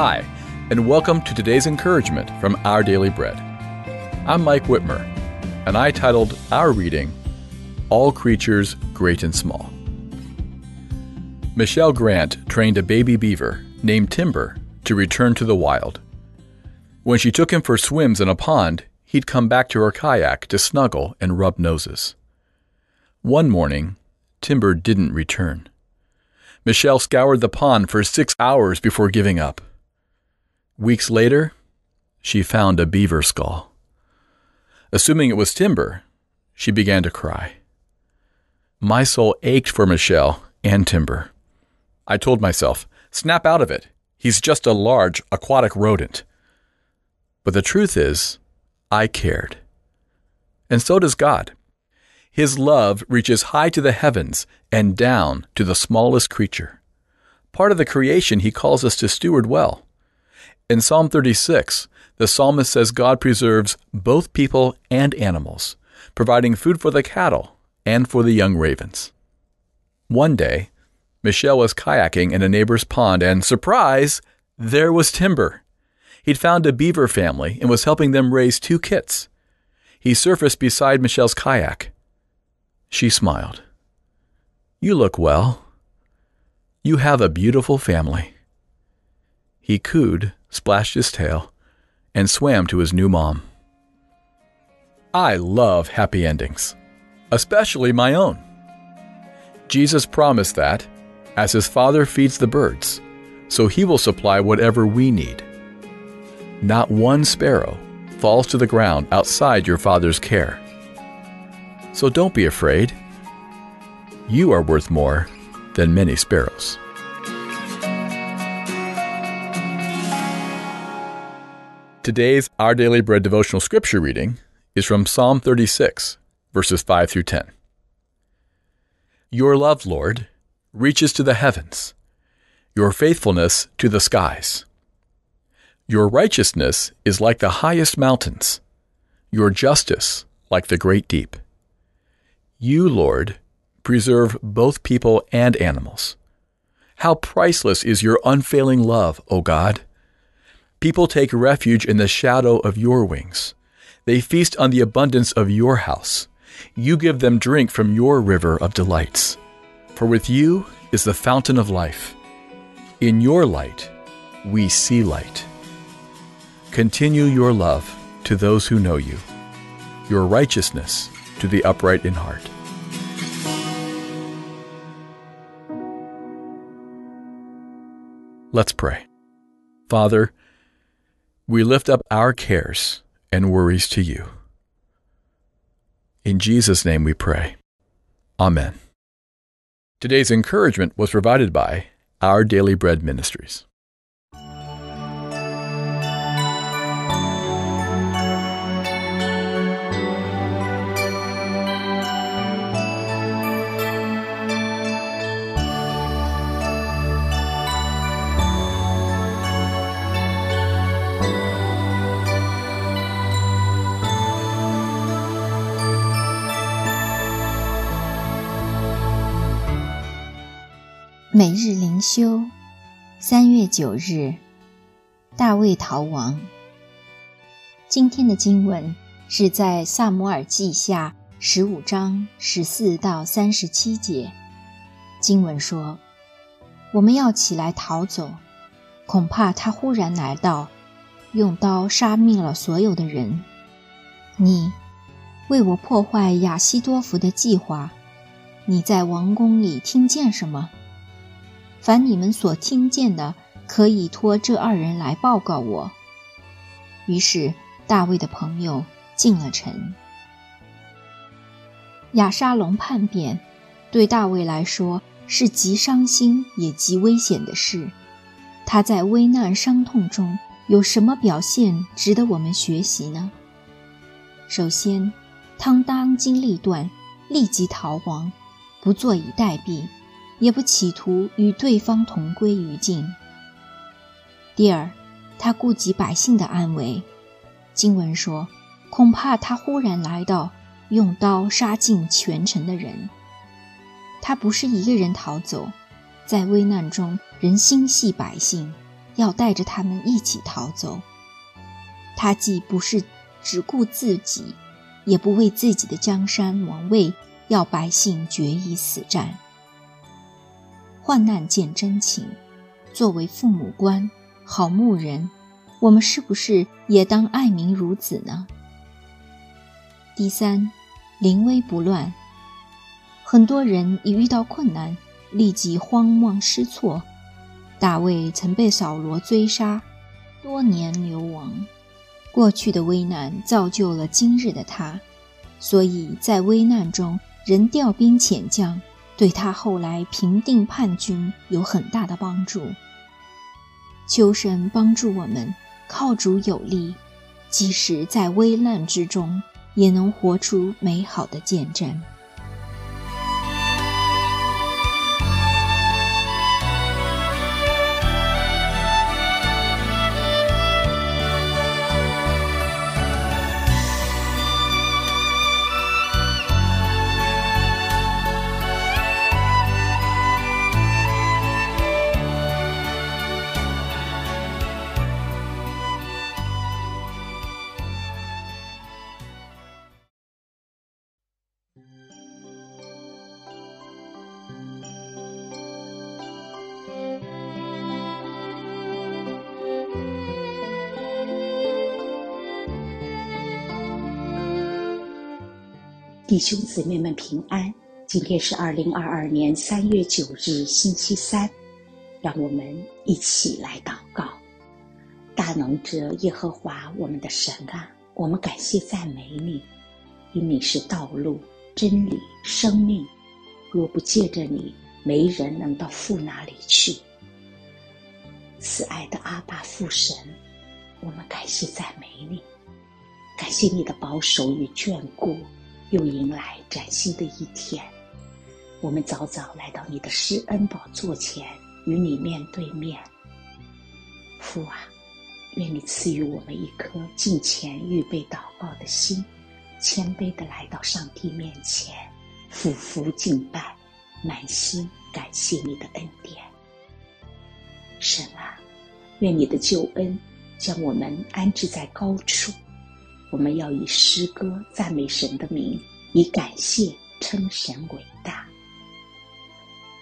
Hi, and welcome to today's encouragement from Our Daily Bread. I'm Mike Whitmer, and I titled our reading, All Creatures Great and Small. Michelle Grant trained a baby beaver named Timber to return to the wild. When she took him for swims in a pond, he'd come back to her kayak to snuggle and rub noses. One morning, Timber didn't return. Michelle scoured the pond for six hours before giving up. Weeks later, she found a beaver skull. Assuming it was Timber, she began to cry. My soul ached for Michelle and Timber. I told myself, snap out of it. He's just a large aquatic rodent. But the truth is, I cared. And so does God. His love reaches high to the heavens and down to the smallest creature. Part of the creation he calls us to steward well. In Psalm 36, the psalmist says God preserves both people and animals, providing food for the cattle and for the young ravens. One day, Michelle was kayaking in a neighbor's pond, and surprise, there was Timber. He'd found a beaver family and was helping them raise two kits. He surfaced beside Michelle's kayak. She smiled. You look well. You have a beautiful family. He cooed, splashed his tail, and swam to his new mom. I love happy endings, especially my own. Jesus promised that, as his Father feeds the birds, so he will supply whatever we need. Not one sparrow falls to the ground outside your Father's care. So don't be afraid. You are worth more than many sparrows. Today's Our Daily Bread devotional scripture reading is from Psalm 36, verses 5 through 10. Your love, Lord, reaches to the heavens, your faithfulness to the skies. Your righteousness is like the highest mountains, your justice like the great deep. You, Lord, preserve both people and animals. How priceless is your unfailing love, O God! People take refuge in the shadow of your wings. They feast on the abundance of your house. You give them drink from your river of delights. For with you is the fountain of life. In your light, we see light. Continue your love to those who know you, your righteousness to the upright in heart. Let's pray. Father, we lift up our cares and worries to you. In Jesus' name we pray. Amen. Today's encouragement was provided by Our Daily Bread Ministries. 每日灵修，三月九日，大卫逃亡。今天的经文是在萨摩尔记下十五章十四到三十七节。经文说：“我们要起来逃走，恐怕他忽然来到，用刀杀灭了所有的人。你为我破坏亚西多福的计划，你在王宫里听见什么？”凡你们所听见的，可以托这二人来报告我。于是大卫的朋友进了城。亚沙龙叛变，对大卫来说是极伤心也极危险的事。他在危难伤痛中有什么表现值得我们学习呢？首先，汤当机立断，立即逃亡，不坐以待毙。也不企图与对方同归于尽。第二，他顾及百姓的安危。经文说，恐怕他忽然来到，用刀杀尽全城的人。他不是一个人逃走，在危难中仍心系百姓，要带着他们一起逃走。他既不是只顾自己，也不为自己的江山王位，要百姓决一死战。患难见真情，作为父母官、好牧人，我们是不是也当爱民如子呢？第三，临危不乱。很多人一遇到困难，立即慌忙失措。大卫曾被扫罗追杀，多年流亡。过去的危难造就了今日的他，所以在危难中仍调兵遣将，对他后来平定叛军有很大的帮助。求神帮助我们，靠主有力，即使在危难之中，也能活出美好的见证。弟兄姊妹们平安！今天是二零二二年三月九日，星期三。让我们一起来祷告。大能者耶和华，我们的神啊，我们感谢赞美你，因你是道路、真理、生命。若不借着你，没人能到父那里去。慈爱的阿爸父神，我们感谢赞美你，感谢你的保守与眷顾。又迎来崭新的一天，我们早早来到你的施恩宝座前，与你面对面。父啊，愿你赐予我们一颗敬虔预备祷告的心，谦卑的来到上帝面前，俯伏敬拜，满心感谢你的恩典。神啊，愿你的救恩将我们安置在高处。我们要以诗歌赞美神的名，以感谢称神伟大。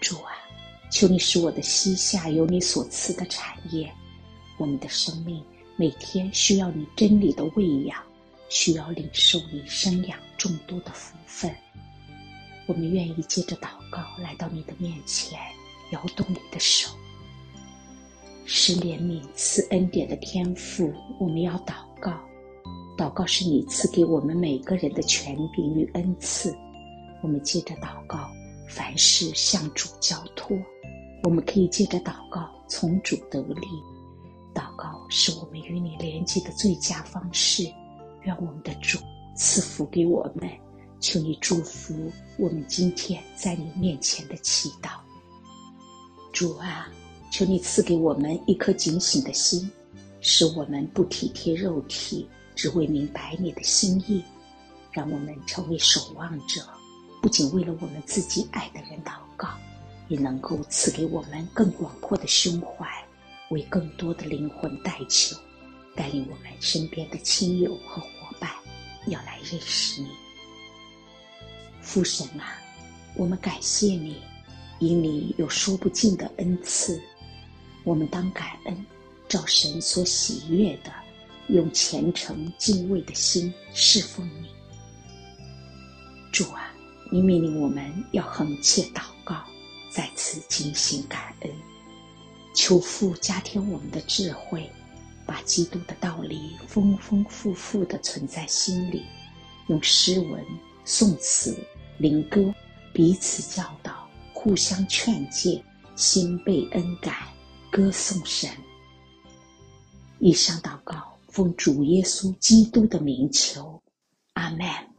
主啊，求你使我的膝下有你所赐的产业。我们的生命每天需要你真理的喂养，需要领受你生养众多的福分。我们愿意借着祷告来到你的面前，摇动你的手，施怜悯、赐恩典的天赋。我们要祷告。祷告是你赐给我们每个人的权柄与恩赐，我们借着祷告，凡事向主交托。我们可以借着祷告，从主得力。祷告是我们与你连接的最佳方式。愿我们的主赐福给我们，求你祝福我们今天在你面前的祈祷。主啊，求你赐给我们一颗警醒的心，使我们不体贴肉体。只为明白你的心意，让我们成为守望者，不仅为了我们自己爱的人祷告，也能够赐给我们更广阔的胸怀，为更多的灵魂代求，带领我们身边的亲友和伙伴要来认识你。父神啊，我们感谢你，因你有说不尽的恩赐，我们当感恩，照神所喜悦的。用虔诚敬畏的心侍奉你，主啊，你命令我们要横切祷告，在此进行感恩，求父加添我们的智慧，把基督的道理丰丰富富的存在心里，用诗文、颂词、灵歌彼此教导，互相劝诫，心被恩感，歌颂神。以上祷告。奉主耶稣基督的名求，阿门。